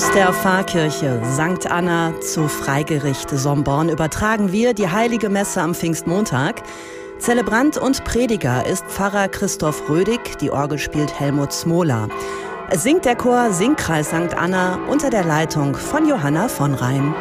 Aus der Pfarrkirche St. Anna zu Freigericht Somborn übertragen wir die Heilige Messe am Pfingstmontag. Zelebrant und Prediger ist Pfarrer Christoph Rödig, die Orgel spielt Helmut Smola. Es singt der Chor Singkreis St. Anna unter der Leitung von Johanna von Rhein.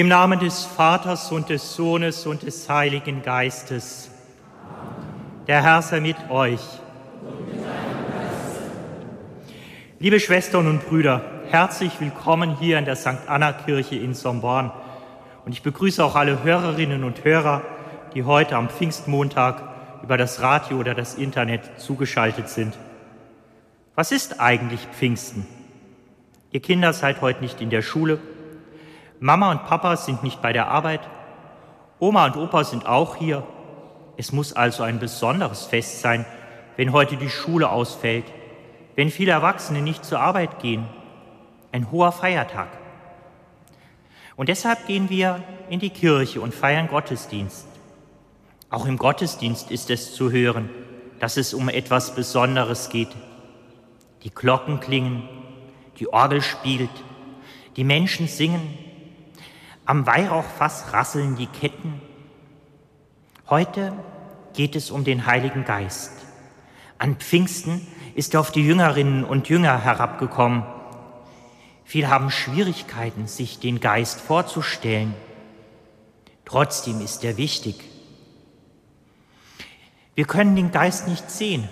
Im Namen des Vaters und des Sohnes und des Heiligen Geistes. Der Herr sei mit euch. Liebe Schwestern und Brüder, herzlich willkommen hier in der St. Anna Kirche in Somborn. Und ich begrüße auch alle Hörerinnen und Hörer, die heute am Pfingstmontag über das Radio oder das Internet zugeschaltet sind. Was ist eigentlich Pfingsten? Ihr Kinder seid heute nicht in der Schule. Mama und Papa sind nicht bei der Arbeit. Oma und Opa sind auch hier. Es muss also ein besonderes Fest sein, wenn heute die Schule ausfällt, wenn viele Erwachsene nicht zur Arbeit gehen. Ein hoher Feiertag. Und deshalb gehen wir in die Kirche und feiern Gottesdienst. Auch im Gottesdienst ist es zu hören, dass es um etwas Besonderes geht. Die Glocken klingen, die Orgel spielt, die Menschen singen, am Weihrauchfass rasseln die Ketten. Heute geht es um den Heiligen Geist. An Pfingsten ist er auf die Jüngerinnen und Jünger herabgekommen. Viele haben Schwierigkeiten, sich den Geist vorzustellen. Trotzdem ist er wichtig. Wir können den Geist nicht sehen,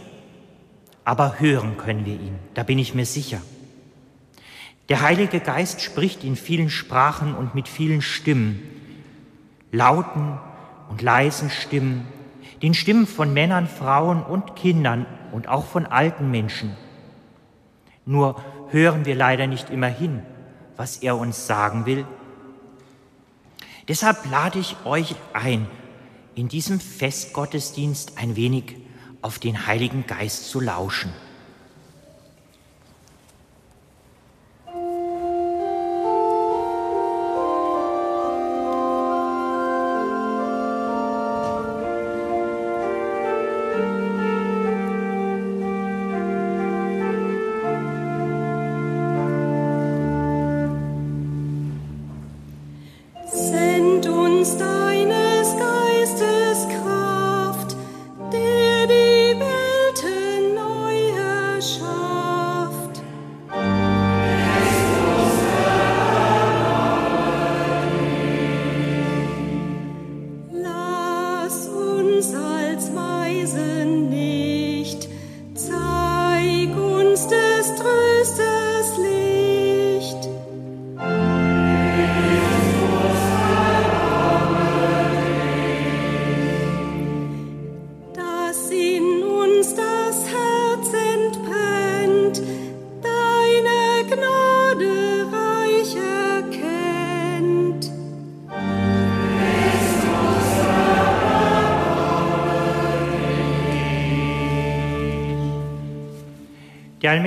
aber hören können wir ihn, da bin ich mir sicher. Der Heilige Geist spricht in vielen Sprachen und mit vielen Stimmen, lauten und leisen Stimmen, den Stimmen von Männern, Frauen und Kindern und auch von alten Menschen. Nur hören wir leider nicht immer hin, was er uns sagen will. Deshalb lade ich euch ein, in diesem Festgottesdienst ein wenig auf den Heiligen Geist zu lauschen.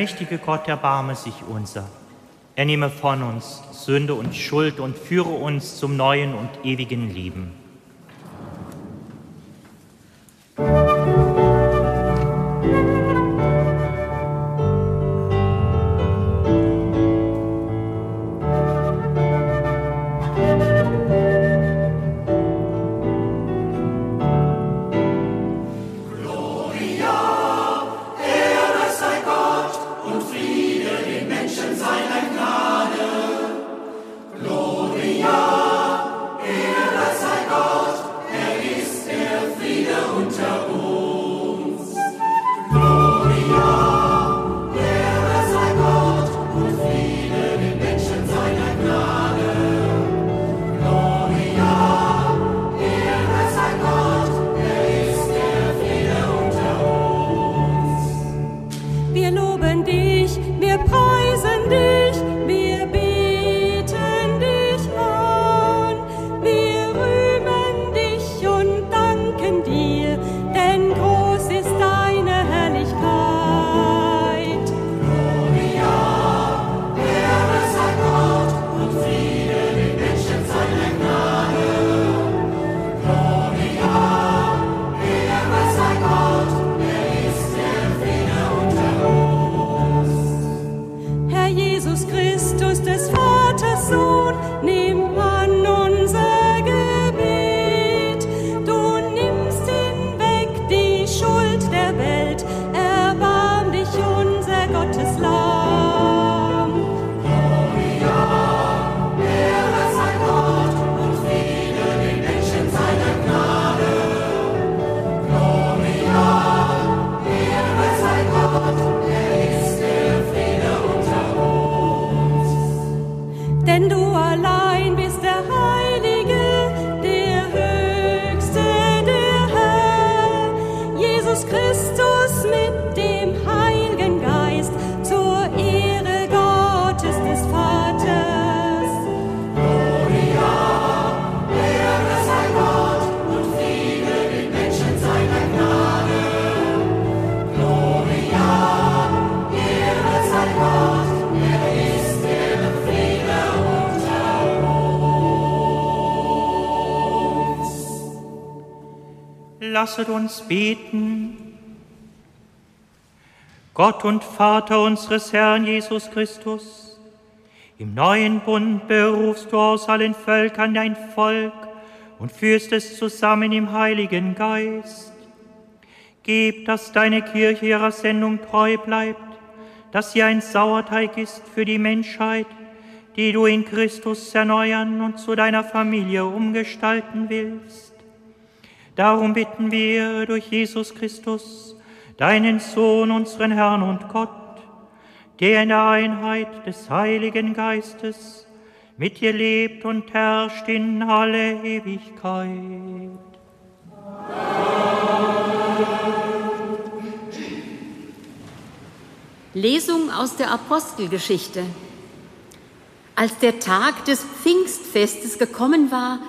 Der allmächtige Gott erbarme sich unser. Er nehme von uns Sünde und Schuld und führe uns zum neuen und ewigen Leben. Lasset uns beten. Gott und Vater unseres Herrn Jesus Christus, im neuen Bund berufst du aus allen Völkern dein Volk und führst es zusammen im Heiligen Geist. Gib, dass deine Kirche ihrer Sendung treu bleibt, dass sie ein Sauerteig ist für die Menschheit, die du in Christus erneuern und zu deiner Familie umgestalten willst. Darum bitten wir durch Jesus Christus, deinen Sohn, unseren Herrn und Gott, der in der Einheit des Heiligen Geistes mit dir lebt und herrscht in alle Ewigkeit. Lesung aus der Apostelgeschichte. Als der Tag des Pfingstfestes gekommen war,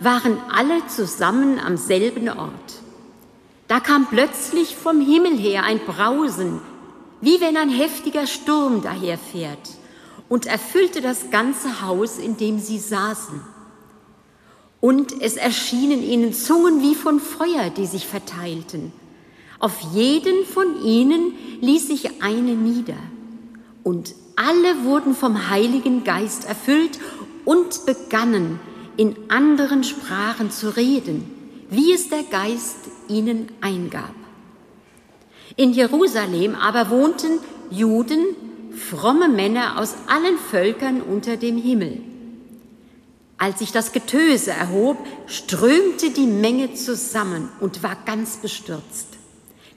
waren alle zusammen am selben Ort. Da kam plötzlich vom Himmel her ein Brausen, wie wenn ein heftiger Sturm daherfährt, und erfüllte das ganze Haus, in dem sie saßen. Und es erschienen ihnen Zungen wie von Feuer, die sich verteilten auf jeden von ihnen ließ sich eine nieder. Und alle wurden vom Heiligen Geist erfüllt und begannen in anderen Sprachen zu reden, wie es der Geist ihnen eingab. In Jerusalem aber wohnten Juden, fromme Männer aus allen Völkern unter dem Himmel. Als sich das Getöse erhob, strömte die Menge zusammen und war ganz bestürzt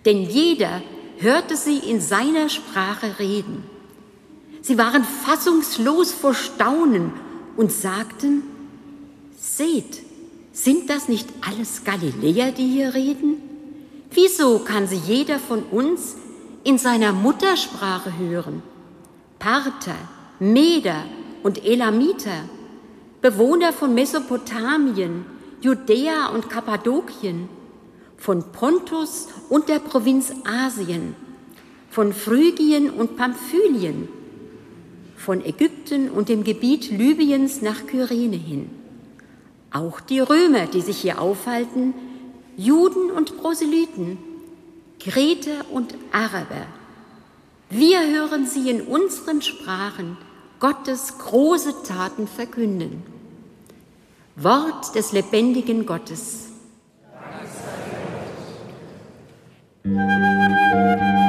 denn jeder hörte sie in seiner Sprache reden. Sie waren fassungslos vor Staunen und sagten, Seht, sind das nicht alles Galiläer, die hier reden? Wieso kann sie jeder von uns in seiner Muttersprache hören? Parther, Meder und Elamiter, Bewohner von Mesopotamien, Judäa und Kappadokien, von Pontus und der Provinz Asien, von Phrygien und Pamphylien, von Ägypten und dem Gebiet Libyens nach Kyrene hin. Auch die Römer, die sich hier aufhalten, Juden und Proselyten, Kreter und Araber. Wir hören sie in unseren Sprachen Gottes große Taten verkünden. Wort des lebendigen Gottes. Heiliger Geist,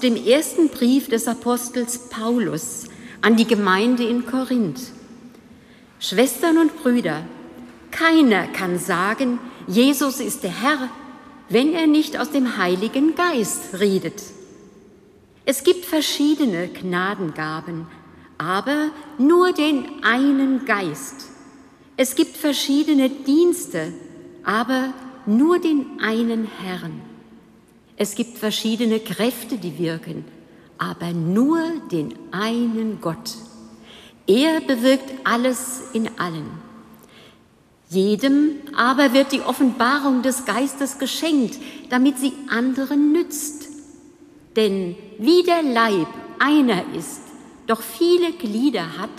dem ersten Brief des Apostels Paulus an die Gemeinde in Korinth. Schwestern und Brüder, keiner kann sagen, Jesus ist der Herr, wenn er nicht aus dem Heiligen Geist redet. Es gibt verschiedene Gnadengaben, aber nur den einen Geist. Es gibt verschiedene Dienste, aber nur den einen Herrn. Es gibt verschiedene Kräfte, die wirken, aber nur den einen Gott. Er bewirkt alles in allen. Jedem aber wird die Offenbarung des Geistes geschenkt, damit sie anderen nützt. Denn wie der Leib einer ist, doch viele Glieder hat,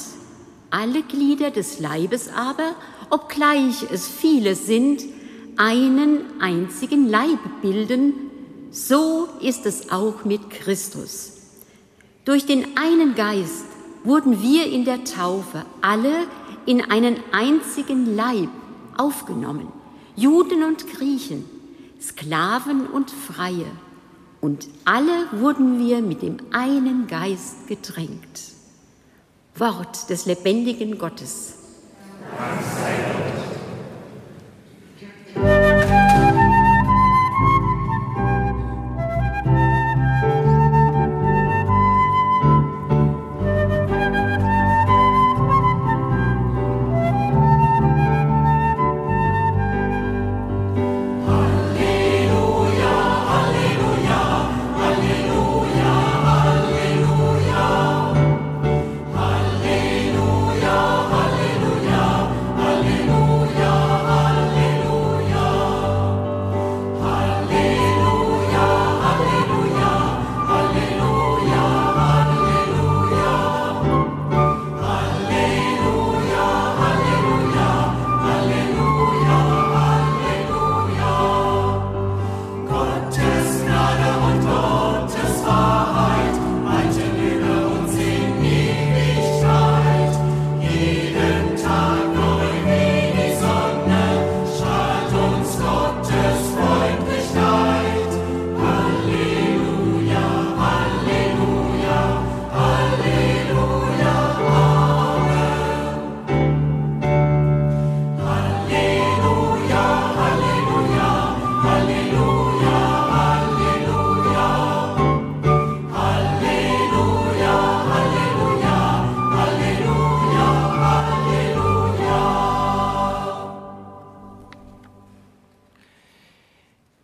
alle Glieder des Leibes aber, obgleich es viele sind, einen einzigen Leib bilden, so ist es auch mit Christus. Durch den einen Geist wurden wir in der Taufe alle in einen einzigen Leib aufgenommen, Juden und Griechen, Sklaven und Freie, und alle wurden wir mit dem einen Geist gedrängt. Wort des lebendigen Gottes. Dank sei Gott.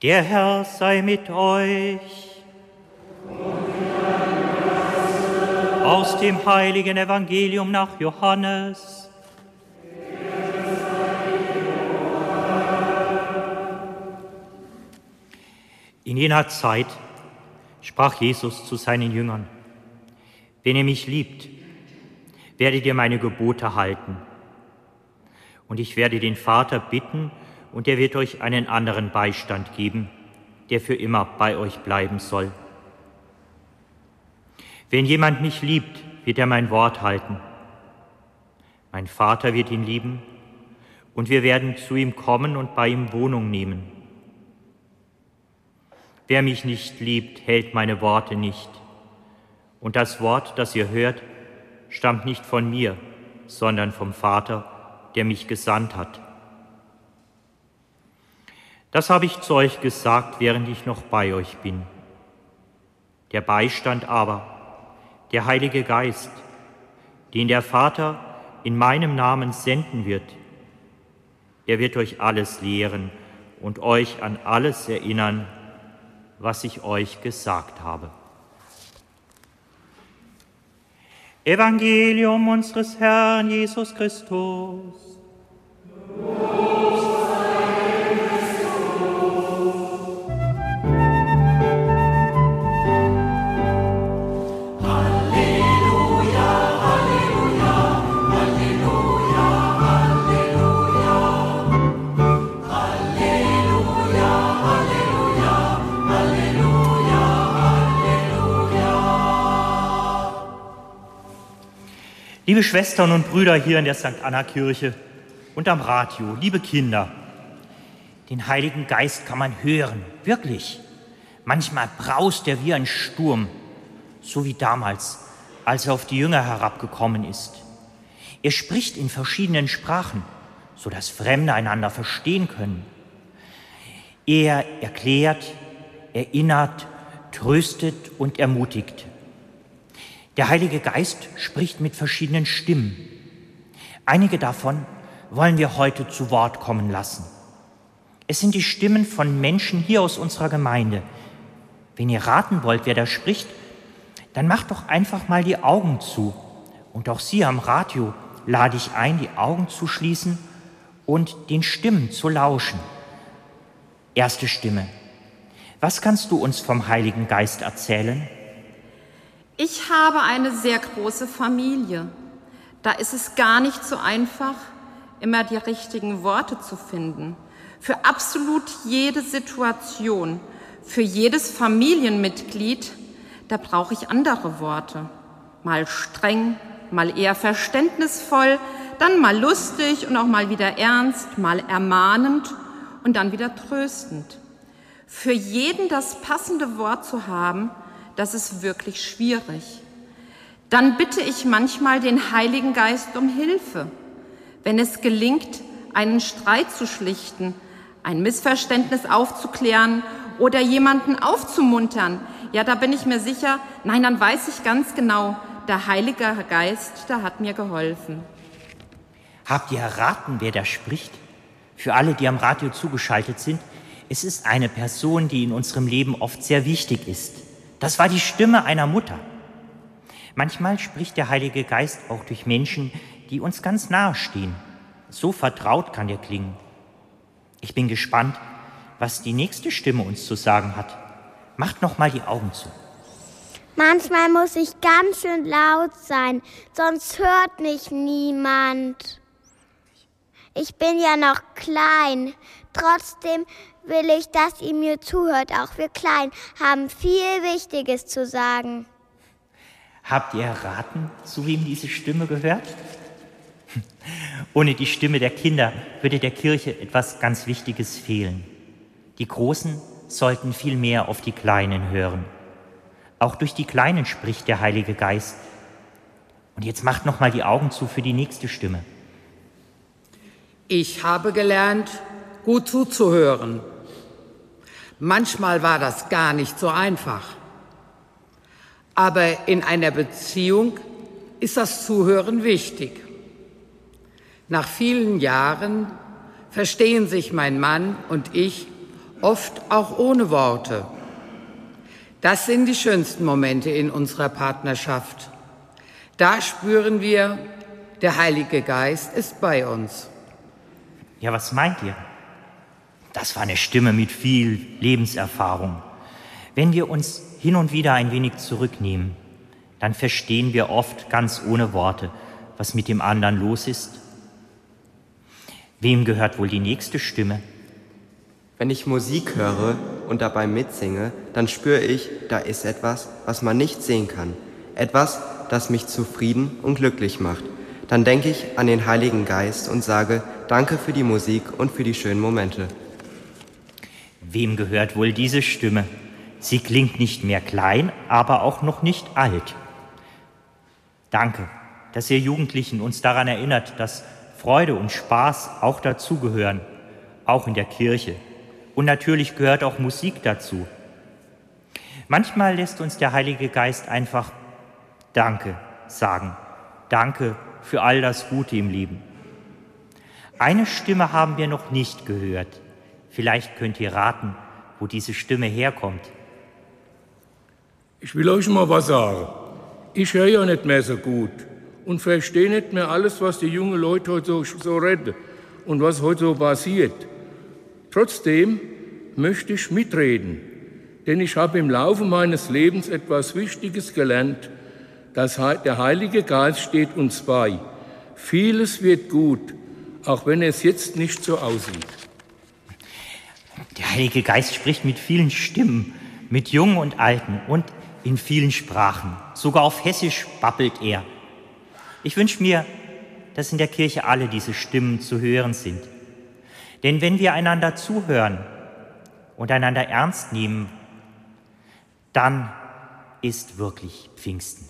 Der Herr sei mit euch. Aus dem heiligen Evangelium nach Johannes. In jener Zeit sprach Jesus zu seinen Jüngern, wenn ihr mich liebt, werdet ihr meine Gebote halten. Und ich werde den Vater bitten, und er wird euch einen anderen Beistand geben, der für immer bei euch bleiben soll. Wenn jemand mich liebt, wird er mein Wort halten. Mein Vater wird ihn lieben, und wir werden zu ihm kommen und bei ihm Wohnung nehmen. Wer mich nicht liebt, hält meine Worte nicht. Und das Wort, das ihr hört, stammt nicht von mir, sondern vom Vater, der mich gesandt hat. Das habe ich zu euch gesagt, während ich noch bei euch bin. Der Beistand aber, der Heilige Geist, den der Vater in meinem Namen senden wird, er wird euch alles lehren und euch an alles erinnern, was ich euch gesagt habe. Evangelium unseres Herrn Jesus Christus. Liebe Schwestern und Brüder hier in der St. Anna Kirche und am Radio, liebe Kinder, den Heiligen Geist kann man hören, wirklich. Manchmal braust er wie ein Sturm, so wie damals, als er auf die Jünger herabgekommen ist. Er spricht in verschiedenen Sprachen, so dass Fremde einander verstehen können. Er erklärt, erinnert, tröstet und ermutigt. Der Heilige Geist spricht mit verschiedenen Stimmen. Einige davon wollen wir heute zu Wort kommen lassen. Es sind die Stimmen von Menschen hier aus unserer Gemeinde. Wenn ihr raten wollt, wer da spricht, dann macht doch einfach mal die Augen zu. Und auch Sie am Radio lade ich ein, die Augen zu schließen und den Stimmen zu lauschen. Erste Stimme. Was kannst du uns vom Heiligen Geist erzählen? Ich habe eine sehr große Familie. Da ist es gar nicht so einfach, immer die richtigen Worte zu finden. Für absolut jede Situation, für jedes Familienmitglied, da brauche ich andere Worte. Mal streng, mal eher verständnisvoll, dann mal lustig und auch mal wieder ernst, mal ermahnend und dann wieder tröstend. Für jeden das passende Wort zu haben, das ist wirklich schwierig dann bitte ich manchmal den Heiligen Geist um Hilfe, wenn es gelingt, einen Streit zu schlichten, ein Missverständnis aufzuklären oder jemanden aufzumuntern. Ja, da bin ich mir sicher, nein, dann weiß ich ganz genau, der Heilige Geist, der hat mir geholfen. Habt ihr erraten, wer da spricht? Für alle, die am Radio zugeschaltet sind, es ist eine Person, die in unserem Leben oft sehr wichtig ist. Das war die Stimme einer Mutter. Manchmal spricht der Heilige Geist auch durch Menschen, die uns ganz nahe stehen. So vertraut kann er klingen. Ich bin gespannt, was die nächste Stimme uns zu sagen hat. Macht noch mal die Augen zu. Manchmal muss ich ganz schön laut sein, sonst hört mich niemand. Ich bin ja noch klein. Trotzdem will ich, dass ihr mir zuhört. Auch wir Klein haben viel Wichtiges zu sagen. Habt ihr erraten, zu wem diese Stimme gehört? Ohne die Stimme der Kinder würde der Kirche etwas ganz Wichtiges fehlen. Die Großen sollten viel mehr auf die Kleinen hören. Auch durch die Kleinen spricht der Heilige Geist. Und jetzt macht noch mal die Augen zu für die nächste Stimme. Ich habe gelernt, gut zuzuhören. Manchmal war das gar nicht so einfach. Aber in einer Beziehung ist das Zuhören wichtig. Nach vielen Jahren verstehen sich mein Mann und ich oft auch ohne Worte. Das sind die schönsten Momente in unserer Partnerschaft. Da spüren wir, der Heilige Geist ist bei uns. Ja, was meint ihr? Das war eine Stimme mit viel Lebenserfahrung. Wenn wir uns hin und wieder ein wenig zurücknehmen, dann verstehen wir oft ganz ohne Worte, was mit dem anderen los ist. Wem gehört wohl die nächste Stimme? Wenn ich Musik höre und dabei mitsinge, dann spüre ich, da ist etwas, was man nicht sehen kann. Etwas, das mich zufrieden und glücklich macht. Dann denke ich an den Heiligen Geist und sage, danke für die Musik und für die schönen Momente. Wem gehört wohl diese Stimme? Sie klingt nicht mehr klein, aber auch noch nicht alt. Danke, dass ihr Jugendlichen uns daran erinnert, dass Freude und Spaß auch dazugehören, auch in der Kirche. Und natürlich gehört auch Musik dazu. Manchmal lässt uns der Heilige Geist einfach Danke sagen. Danke für all das Gute im Leben. Eine Stimme haben wir noch nicht gehört. Vielleicht könnt ihr raten, wo diese Stimme herkommt. Ich will euch mal was sagen. Ich höre ja nicht mehr so gut und verstehe nicht mehr alles, was die jungen Leute heute so, so reden und was heute so passiert. Trotzdem möchte ich mitreden, denn ich habe im Laufe meines Lebens etwas Wichtiges gelernt. Das, der Heilige Geist steht uns bei. Vieles wird gut, auch wenn es jetzt nicht so aussieht. Der Heilige Geist spricht mit vielen Stimmen, mit Jungen und Alten und in vielen Sprachen. Sogar auf Hessisch babbelt er. Ich wünsche mir, dass in der Kirche alle diese Stimmen zu hören sind. Denn wenn wir einander zuhören und einander ernst nehmen, dann ist wirklich Pfingsten.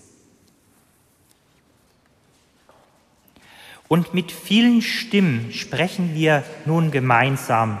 Und mit vielen Stimmen sprechen wir nun gemeinsam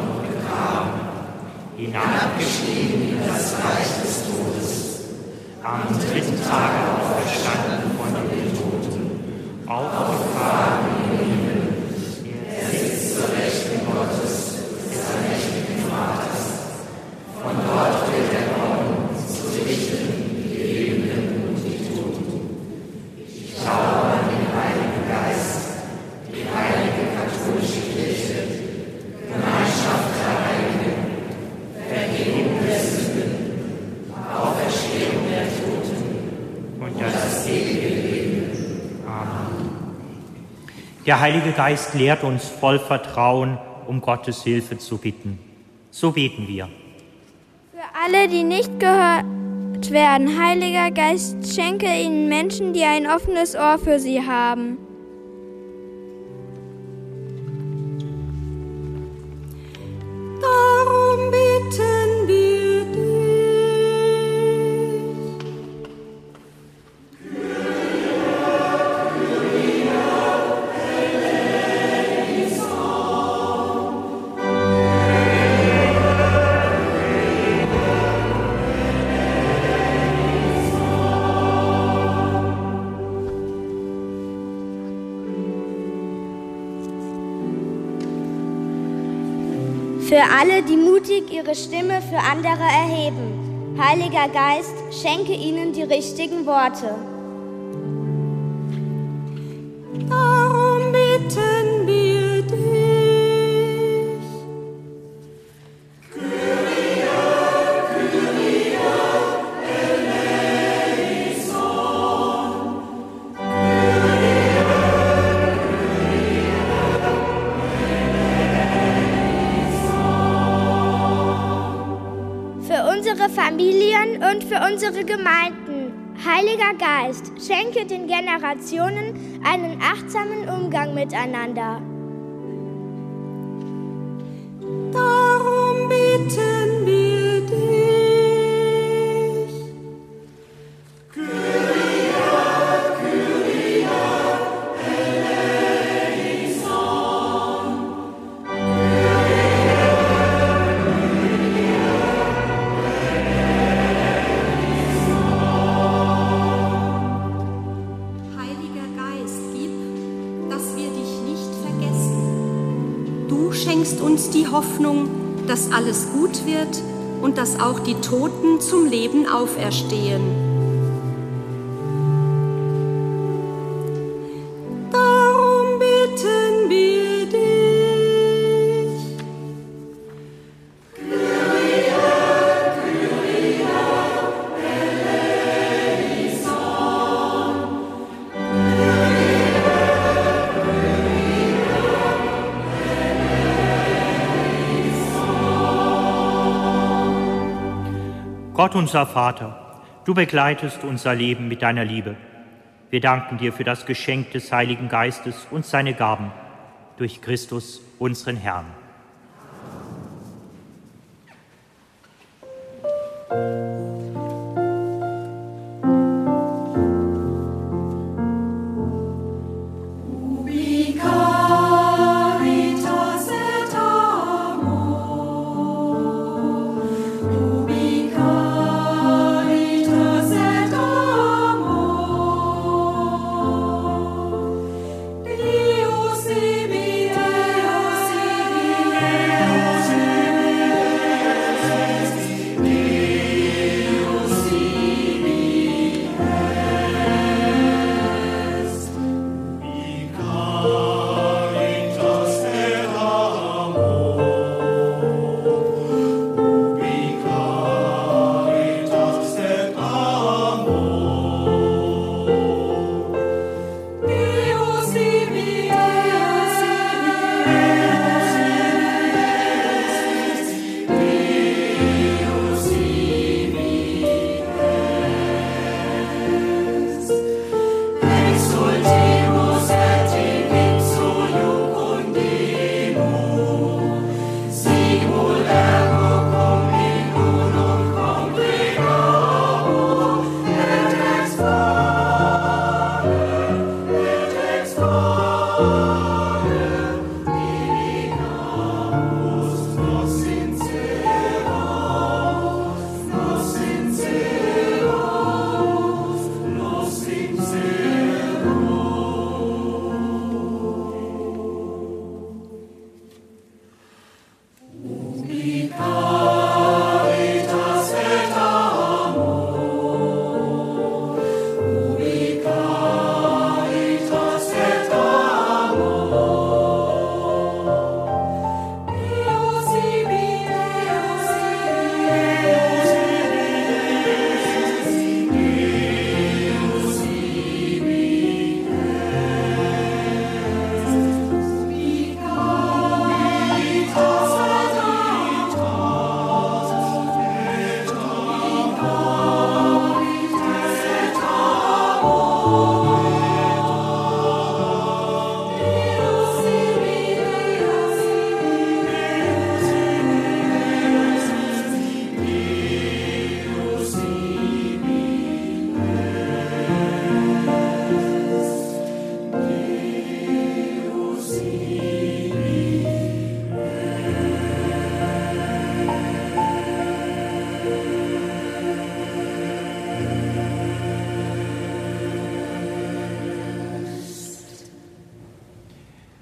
hinabgestiegen in das Reich des Todes, am dritten Tage auferstanden von den Toten, aufgefahren in den Himmel, er sitzt zur Rechten Gottes, des allmächtigen Vaters. Von dort wird er kommen, zu richten die Lebenden und die Toten. Ich glaube an den Heiligen Geist, die heilige katholische Kirche, Gemeinschaft der Heiligen, Vergebung der Sünden, Auferstehung der Toten und das ewige Leben. Amen. Der Heilige Geist lehrt uns voll Vertrauen, um Gottes Hilfe zu bitten. So beten wir. Für alle, die nicht gehört werden, Heiliger Geist, schenke ihnen Menschen, die ein offenes Ohr für sie haben. Alle, die mutig ihre Stimme für andere erheben. Heiliger Geist, schenke ihnen die richtigen Worte. Unsere Gemeinden. Heiliger Geist, schenke den Generationen einen achtsamen Umgang miteinander. Du schenkst uns die Hoffnung, dass alles gut wird und dass auch die Toten zum Leben auferstehen. Gott unser Vater, du begleitest unser Leben mit deiner Liebe. Wir danken dir für das Geschenk des Heiligen Geistes und seine Gaben durch Christus, unseren Herrn.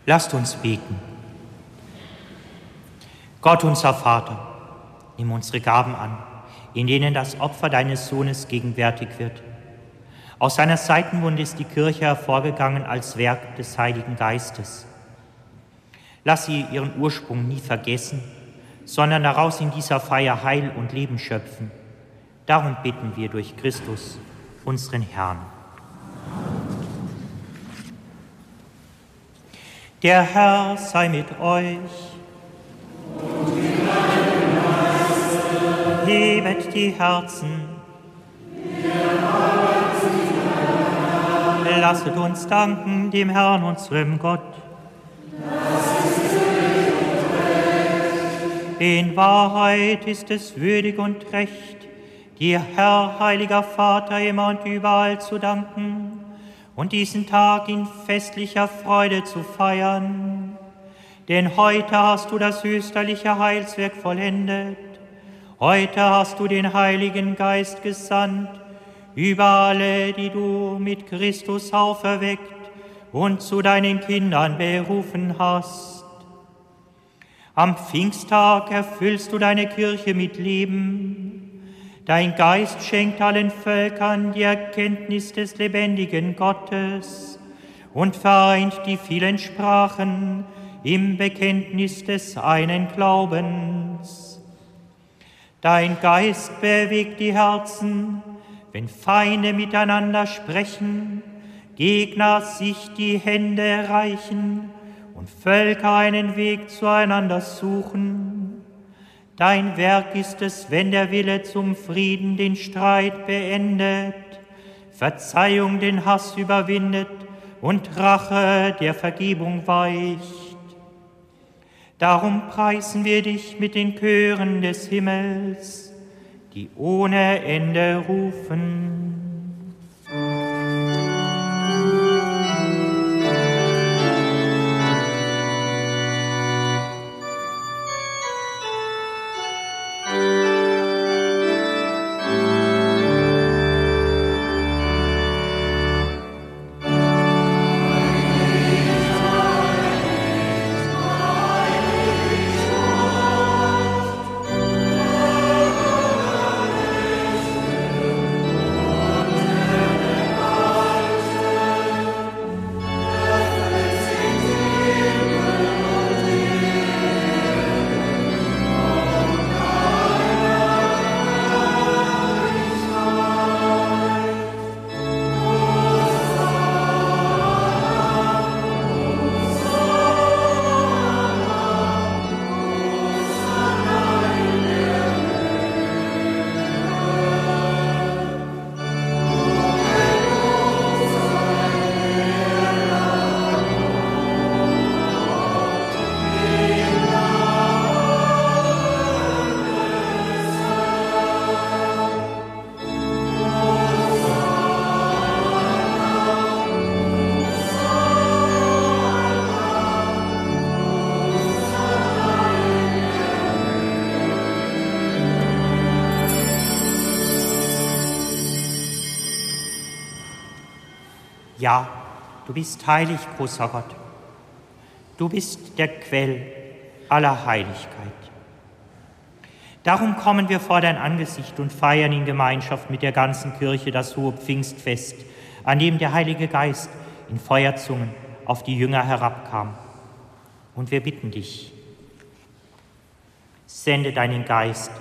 Lasst uns beten. Gott unser Vater, nimm unsere Gaben an, in denen das Opfer deines Sohnes gegenwärtig wird. Aus seiner Seitenwunde ist die Kirche hervorgegangen als Werk des Heiligen Geistes. Lass sie ihren Ursprung nie vergessen, sondern daraus in dieser Feier Heil und Leben schöpfen. Darum bitten wir durch Christus, unseren Herrn. Der Herr sei mit euch. Hebet die Herzen. Lasset uns danken dem Herrn, unserem Gott. In Wahrheit ist es würdig und recht, dir, Herr, heiliger Vater, immer und überall zu danken und diesen Tag in festlicher Freude zu feiern. Denn heute hast du das österliche Heilswerk vollendet. Heute hast du den Heiligen Geist gesandt über alle, die du mit Christus auferweckt und zu deinen Kindern berufen hast. Am Pfingsttag erfüllst du deine Kirche mit Leben Dein Geist schenkt allen Völkern die Erkenntnis des lebendigen Gottes und vereint die vielen Sprachen im Bekenntnis des einen Glaubens. Dein Geist bewegt die Herzen, wenn Feinde miteinander sprechen, Gegner sich die Hände reichen und Völker einen Weg zueinander suchen. Dein Werk ist es, wenn der Wille zum Frieden den Streit beendet, Verzeihung den Hass überwindet und Rache der Vergebung weicht. Darum preisen wir dich mit den Chören des Himmels, die ohne Ende rufen. Ja, du bist heilig, großer Gott. Du bist der Quell aller Heiligkeit. Darum kommen wir vor dein Angesicht und feiern in Gemeinschaft mit der ganzen Kirche das hohe Pfingstfest, an dem der Heilige Geist in Feuerzungen auf die Jünger herabkam. Und wir bitten dich, sende deinen Geist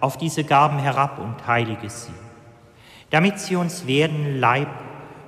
auf diese Gaben herab und heilige sie, damit sie uns werden Leib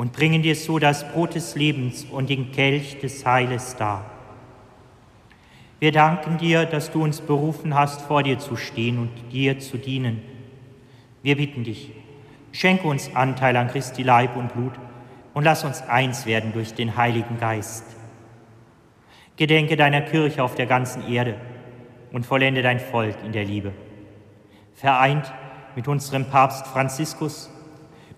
und bringen dir so das Brot des Lebens und den Kelch des Heiles dar. Wir danken dir, dass du uns berufen hast, vor dir zu stehen und dir zu dienen. Wir bitten dich, schenke uns Anteil an Christi Leib und Blut und lass uns eins werden durch den Heiligen Geist. Gedenke deiner Kirche auf der ganzen Erde und vollende dein Volk in der Liebe. Vereint mit unserem Papst Franziskus,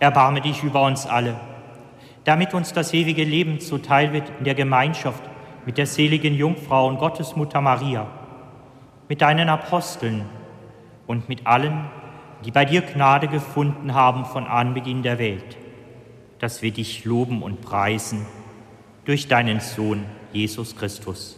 Erbarme dich über uns alle, damit uns das ewige Leben zuteil wird in der Gemeinschaft mit der seligen Jungfrau und Gottesmutter Maria, mit deinen Aposteln und mit allen, die bei dir Gnade gefunden haben von Anbeginn der Welt, dass wir dich loben und preisen durch deinen Sohn Jesus Christus.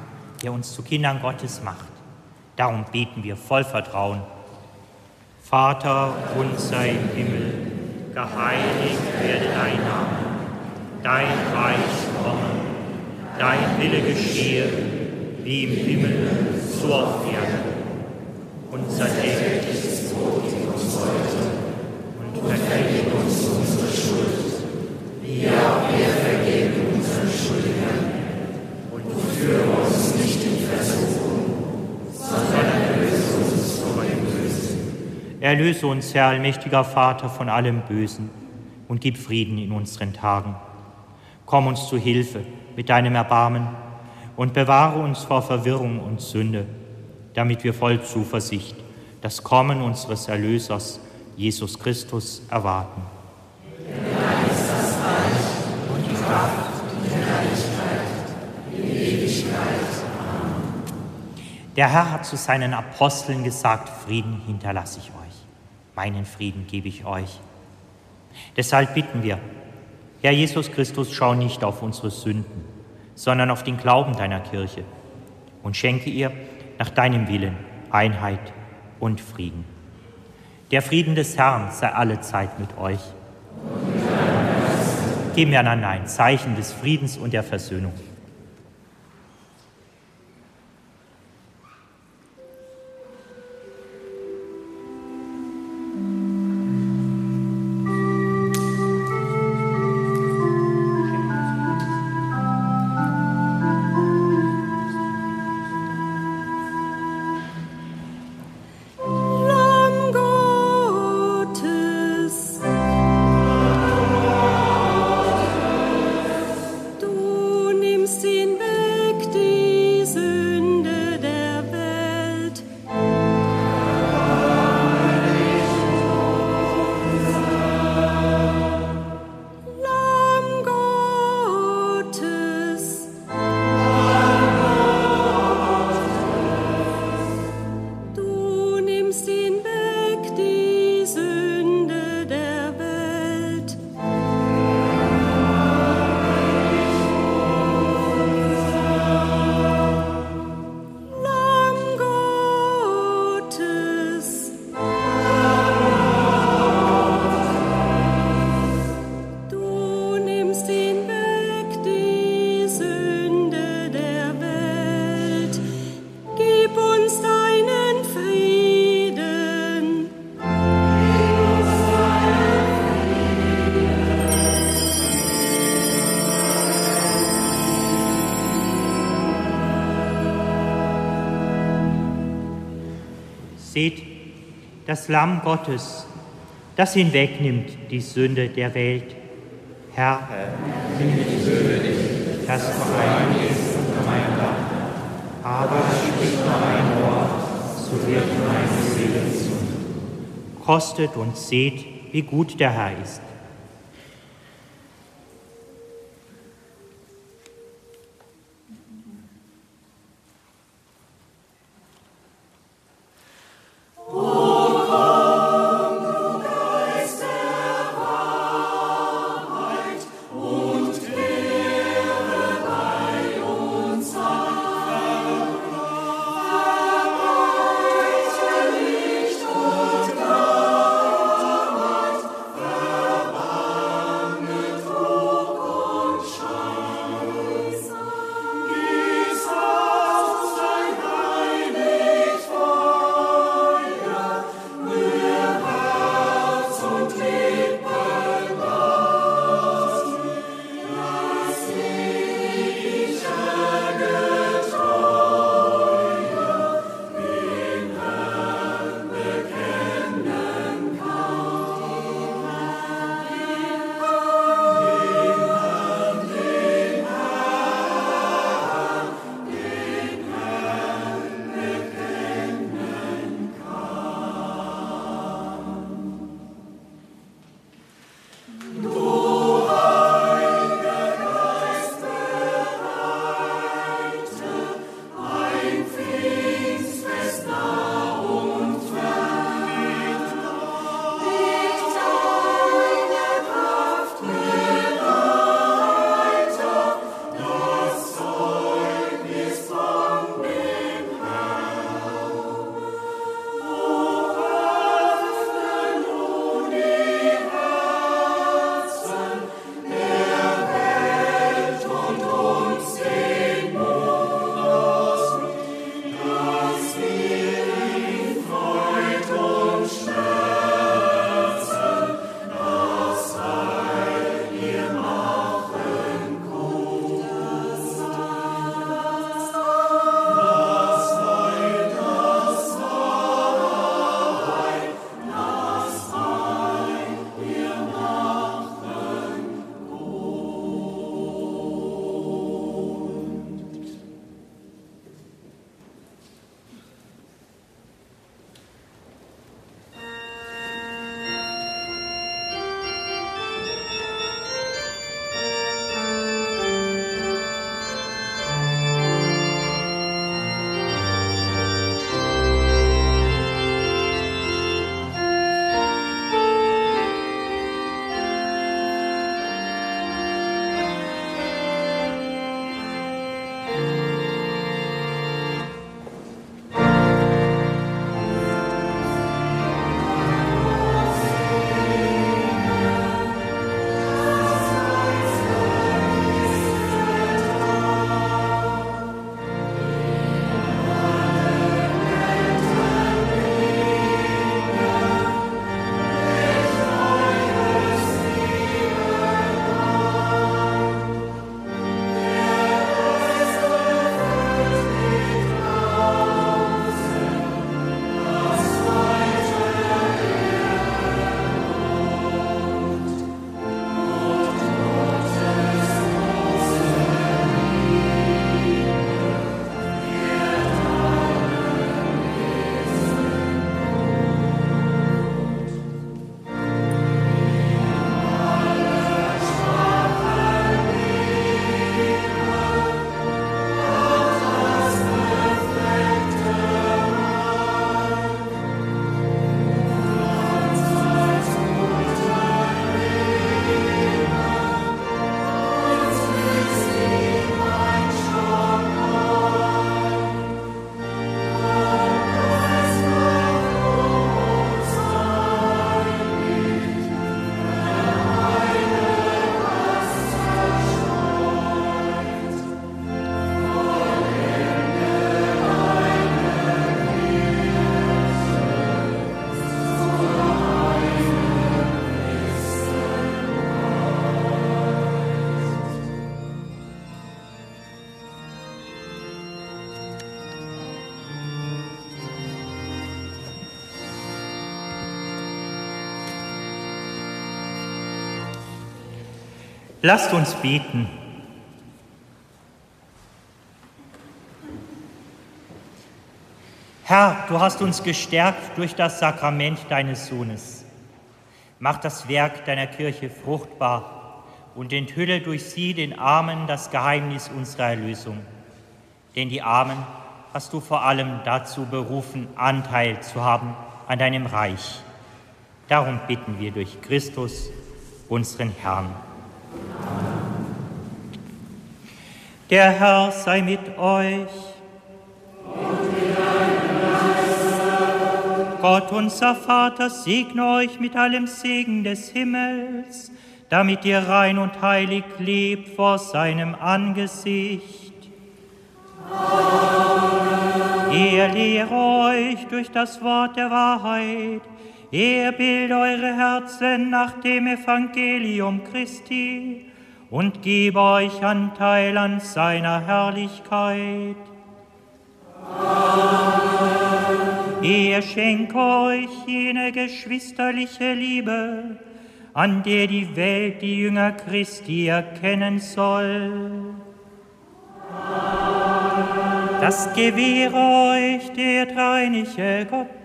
der uns zu Kindern Gottes macht. Darum beten wir voll Vertrauen. Vater unser im Himmel, geheiligt werde dein Name, dein Reich komme, dein Wille geschehe, wie im Himmel, so auf Erden. Unser tägliches Brot gib uns heute und vergib uns unsere Schuld, wie auch wir vergeben unseren Schuldigern. Und führe uns nicht in Versuchung, sondern erlöse uns von dem Bösen. Erlöse uns, Herr allmächtiger Vater, von allem Bösen und gib Frieden in unseren Tagen. Komm uns zu Hilfe mit deinem Erbarmen und bewahre uns vor Verwirrung und Sünde, damit wir voll Zuversicht das Kommen unseres Erlösers, Jesus Christus, erwarten. Der Herr hat zu seinen Aposteln gesagt, Frieden hinterlasse ich euch, meinen Frieden gebe ich euch. Deshalb bitten wir, Herr Jesus Christus, schau nicht auf unsere Sünden, sondern auf den Glauben deiner Kirche und schenke ihr nach deinem Willen Einheit und Frieden. Der Frieden des Herrn sei alle Zeit mit euch. Geben wir einander ein Zeichen des Friedens und der Versöhnung. Das Lamm Gottes, das hinwegnimmt die Sünde der Welt. Herr, nimm die Söhne nicht, das verein ist unter meinem Dach. Aber sprich nur ein Wort, so wird meine Seele gesund. Kostet und seht, wie gut der Herr ist. Lasst uns beten. Herr, du hast uns gestärkt durch das Sakrament deines Sohnes. Mach das Werk deiner Kirche fruchtbar und enthülle durch sie den Armen das Geheimnis unserer Erlösung. Denn die Armen hast du vor allem dazu berufen, Anteil zu haben an deinem Reich. Darum bitten wir durch Christus, unseren Herrn. Der Herr sei mit euch. Gott, unser Vater, segne euch mit allem Segen des Himmels, damit ihr rein und heilig lebt vor seinem Angesicht. Amen. Er lehre euch durch das Wort der Wahrheit, er bilde eure Herzen nach dem Evangelium Christi und gebe euch Anteil an seiner Herrlichkeit. Amen. Er schenke euch jene geschwisterliche Liebe, an der die Welt die Jünger Christi erkennen soll. Das gewähre euch der dreieinige Gott,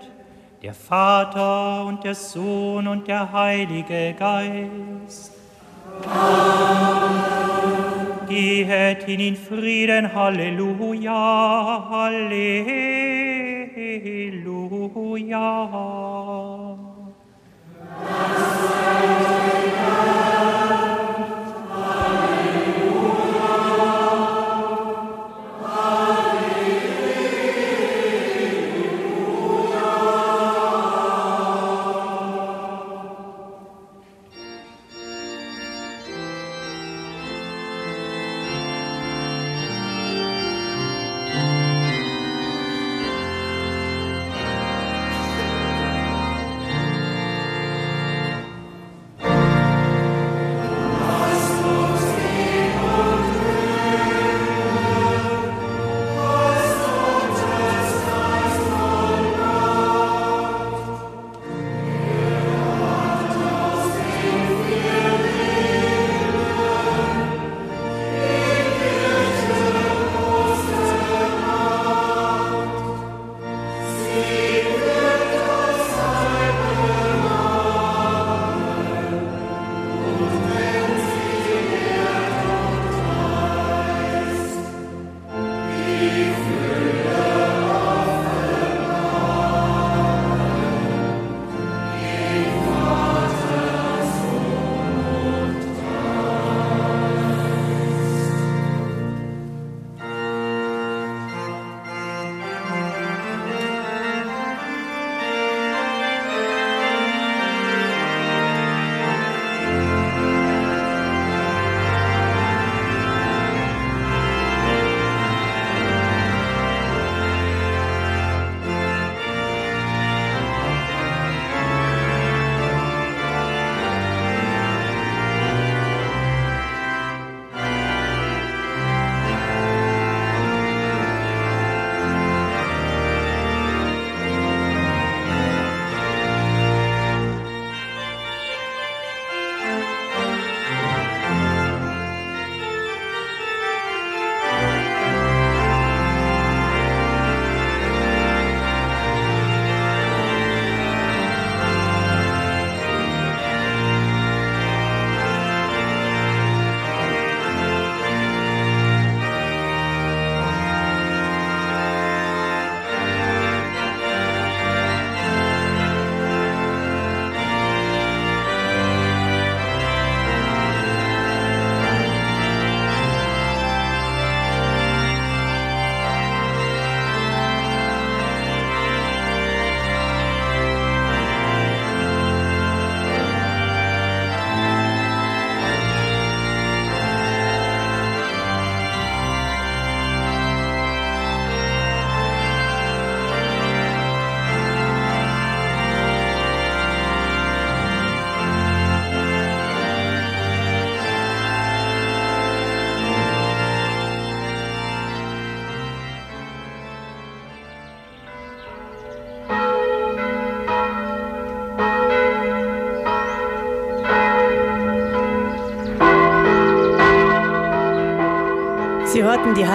der Vater und der Sohn und der Heilige Geist. Amen. Gehet hin in Frieden, Halleluja, Halleluja. Hörten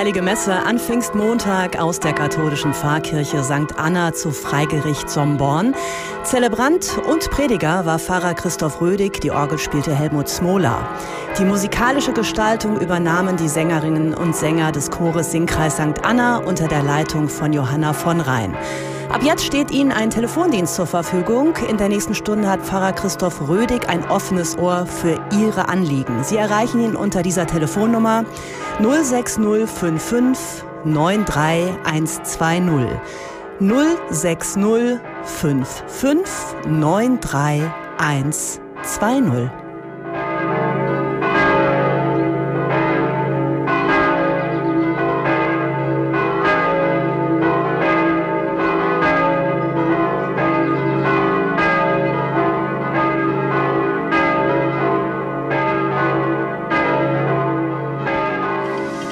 Heilige Messe an Pfingstmontag aus der katholischen Pfarrkirche St. Anna zu Freigericht Somborn. Zelebrant und Prediger war Pfarrer Christoph Rödig, die Orgel spielte Helmut Smola. Die musikalische Gestaltung übernahmen die Sängerinnen und Sänger des Chores Singkreis St. Anna unter der Leitung von Johanna von Rhein. Ab jetzt steht Ihnen ein Telefondienst zur Verfügung. In der nächsten Stunde hat Pfarrer Christoph Rödig ein offenes Ohr für Ihre Anliegen. Sie erreichen ihn unter dieser Telefonnummer 06055 93120. 06055 93120.